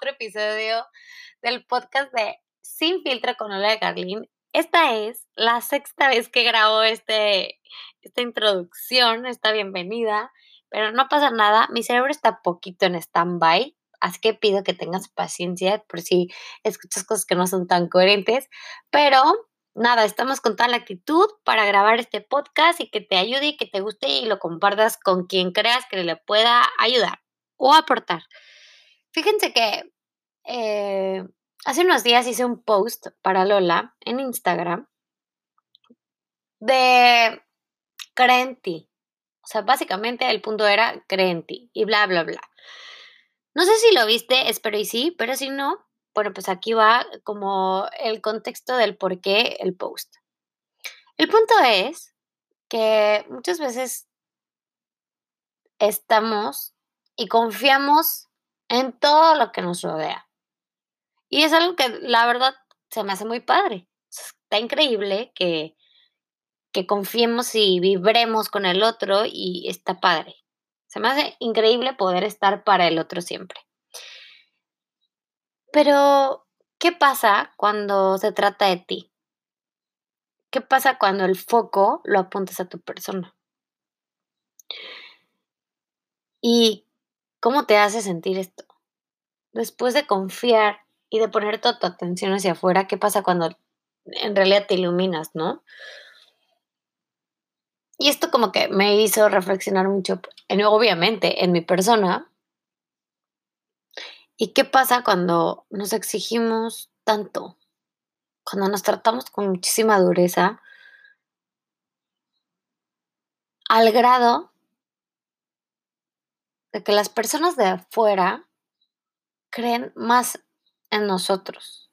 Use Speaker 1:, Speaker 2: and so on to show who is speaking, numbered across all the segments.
Speaker 1: otro episodio del podcast de Sin Filtro con Ola de Carlín. Esta es la sexta vez que grabo este, esta introducción, esta bienvenida, pero no pasa nada, mi cerebro está poquito en stand-by, así que pido que tengas paciencia por si escuchas cosas que no son tan coherentes, pero nada, estamos con toda la actitud para grabar este podcast y que te ayude y que te guste y lo compartas con quien creas que le pueda ayudar o aportar. Fíjense que eh, hace unos días hice un post para Lola en Instagram de cree O sea, básicamente el punto era cree y bla, bla, bla. No sé si lo viste, espero y sí, pero si no, bueno, pues aquí va como el contexto del por qué el post. El punto es que muchas veces estamos y confiamos en todo lo que nos rodea. Y es algo que la verdad se me hace muy padre. Está increíble que, que confiemos y vibremos con el otro y está padre. Se me hace increíble poder estar para el otro siempre. Pero, ¿qué pasa cuando se trata de ti? ¿Qué pasa cuando el foco lo apuntas a tu persona? ¿Y cómo te hace sentir esto? Después de confiar y de poner toda tu atención hacia afuera, ¿qué pasa cuando en realidad te iluminas, no? Y esto como que me hizo reflexionar mucho, en, obviamente, en mi persona, ¿Y qué pasa cuando nos exigimos tanto? Cuando nos tratamos con muchísima dureza, al grado de que las personas de afuera creen más en nosotros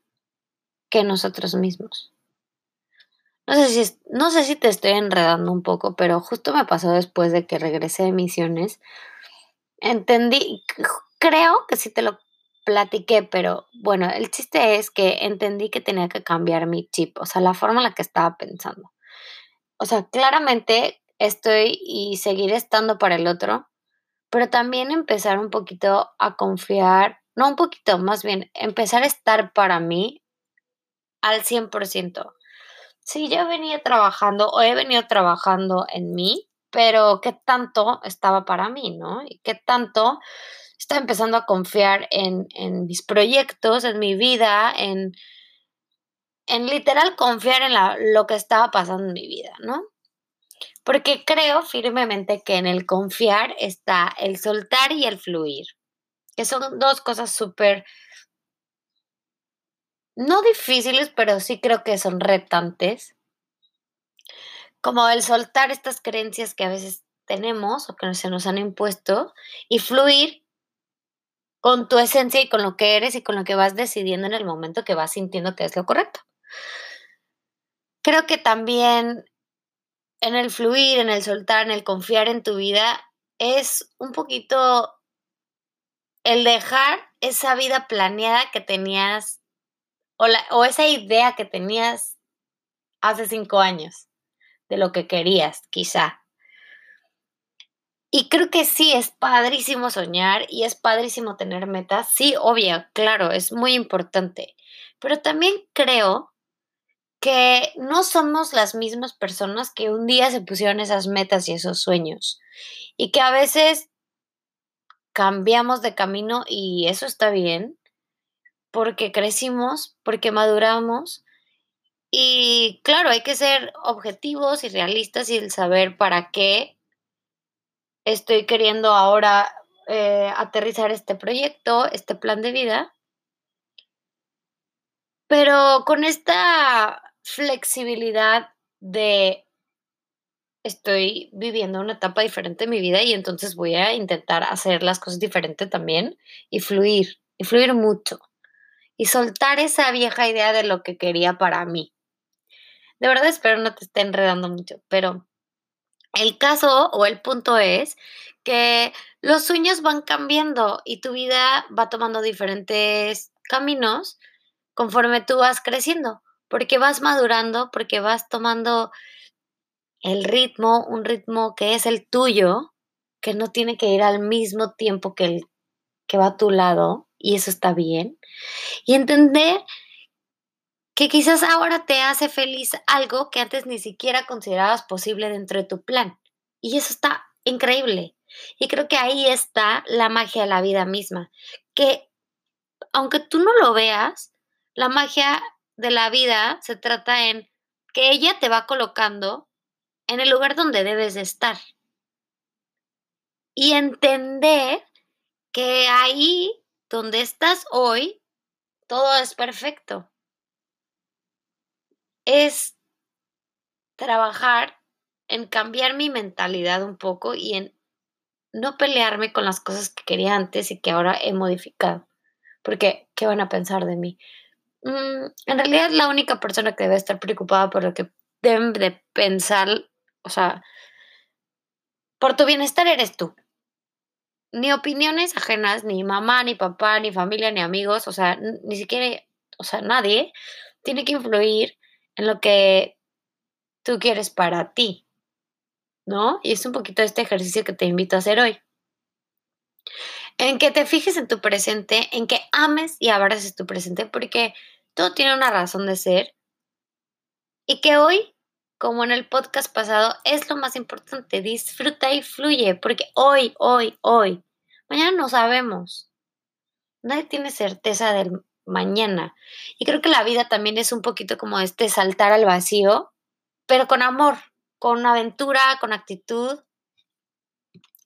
Speaker 1: que nosotros mismos. No sé, si, no sé si te estoy enredando un poco, pero justo me pasó después de que regresé de misiones. Entendí, creo que si te lo platiqué, pero bueno, el chiste es que entendí que tenía que cambiar mi chip, o sea, la forma en la que estaba pensando. O sea, claramente estoy y seguiré estando para el otro, pero también empezar un poquito a confiar, no un poquito, más bien, empezar a estar para mí al 100%. Sí, yo venía trabajando o he venido trabajando en mí, pero qué tanto estaba para mí, ¿no? Y qué tanto estaba empezando a confiar en, mis proyectos, en mi vida, en, en literal confiar en lo que estaba pasando en mi vida, ¿no? Porque creo firmemente que en el confiar está el soltar y el fluir, que son dos cosas súper, no difíciles, pero sí creo que son retantes. Como el soltar estas creencias que a veces tenemos o que se nos han impuesto y fluir con tu esencia y con lo que eres y con lo que vas decidiendo en el momento que vas sintiendo que es lo correcto. Creo que también en el fluir, en el soltar, en el confiar en tu vida, es un poquito el dejar esa vida planeada que tenías o, o esa idea que tenías hace cinco años de lo que querías, quizá. Y creo que sí, es padrísimo soñar y es padrísimo tener metas. Sí, obvio, claro, es muy importante. Pero también creo que no somos las mismas personas que un día se pusieron esas metas y esos sueños. Y que a veces cambiamos de camino y eso está bien, porque crecimos, porque maduramos. Y claro, hay que ser objetivos y realistas y saber para qué estoy queriendo ahora eh, aterrizar este proyecto, este plan de vida, pero con esta flexibilidad de estoy viviendo una etapa diferente en mi vida y entonces voy a intentar hacer las cosas diferentes también y fluir, y fluir mucho y soltar esa vieja idea de lo que quería para mí. De verdad espero no te esté enredando mucho, pero el caso o el punto es que los sueños van cambiando y tu vida va tomando diferentes caminos conforme tú vas creciendo, porque vas madurando, porque vas tomando el ritmo, un ritmo que es el tuyo, que no tiene que ir al mismo tiempo que el que va a tu lado. y eso está bien. Y entender que quizás ahora te hace feliz algo que antes ni siquiera considerabas posible dentro de tu plan. Y eso está increíble. Y creo que ahí está la magia de la vida misma, que aunque tú no lo veas, la magia de la vida se trata en que ella te va colocando en el lugar donde debes de estar. Y entender que ahí donde estás hoy, todo es perfecto. Es trabajar en cambiar mi mentalidad un poco y en no pelearme con las cosas que quería antes y que ahora he modificado. Porque, ¿qué van a pensar de mí? Mm, en realidad, la única persona que debe estar preocupada por lo que deben de pensar, o sea, por tu bienestar eres tú. Ni opiniones ajenas, ni mamá, ni papá, ni familia, ni amigos, o sea, ni siquiera, o sea, nadie tiene que influir en lo que tú quieres para ti. ¿no? Y es un poquito este ejercicio que te invito a hacer hoy. En que te fijes en tu presente, en que ames y abraces tu presente, porque todo tiene una razón de ser. Y que hoy, como en el podcast pasado, es lo más importante. Disfruta y fluye, porque hoy, hoy, hoy, mañana no sabemos. Nadie tiene certeza del mañana. Y creo que la vida también es un poquito como este saltar al vacío, pero con amor, con aventura, con actitud,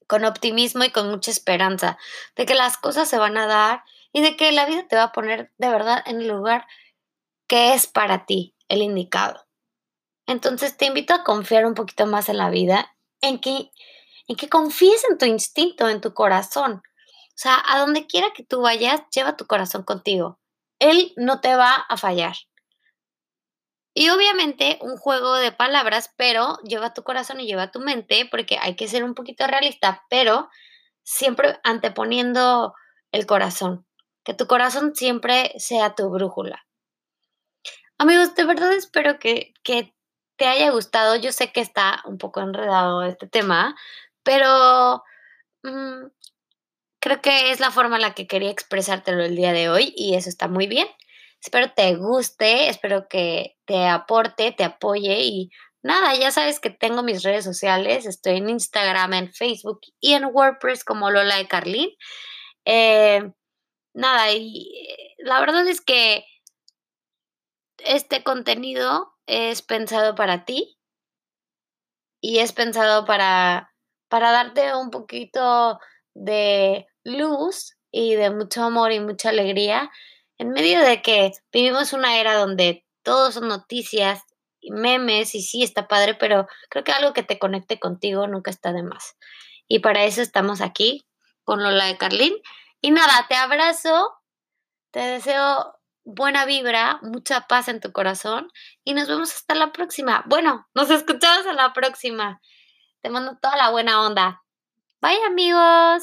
Speaker 1: con optimismo y con mucha esperanza de que las cosas se van a dar y de que la vida te va a poner de verdad en el lugar que es para ti, el indicado. Entonces te invito a confiar un poquito más en la vida, en que, en que confíes en tu instinto, en tu corazón. O sea, a donde quiera que tú vayas, lleva tu corazón contigo. Él no te va a fallar. Y obviamente un juego de palabras, pero lleva tu corazón y lleva tu mente, porque hay que ser un poquito realista, pero siempre anteponiendo el corazón, que tu corazón siempre sea tu brújula. Amigos, de verdad espero que, que te haya gustado. Yo sé que está un poco enredado este tema, pero mm, creo que es la forma en la que quería expresártelo el día de hoy y eso está muy bien. Espero te guste, espero que te aporte, te apoye y nada, ya sabes que tengo mis redes sociales, estoy en Instagram, en Facebook y en WordPress como Lola de Carlín. Eh, nada, y eh, la verdad es que este contenido es pensado para ti y es pensado para, para darte un poquito de luz y de mucho amor y mucha alegría en medio de que vivimos una era donde todo son noticias y memes y sí está padre, pero creo que algo que te conecte contigo nunca está de más. Y para eso estamos aquí con Lola de Carlín. Y nada, te abrazo, te deseo buena vibra, mucha paz en tu corazón y nos vemos hasta la próxima. Bueno, nos escuchamos en la próxima. Te mando toda la buena onda. Bye amigos.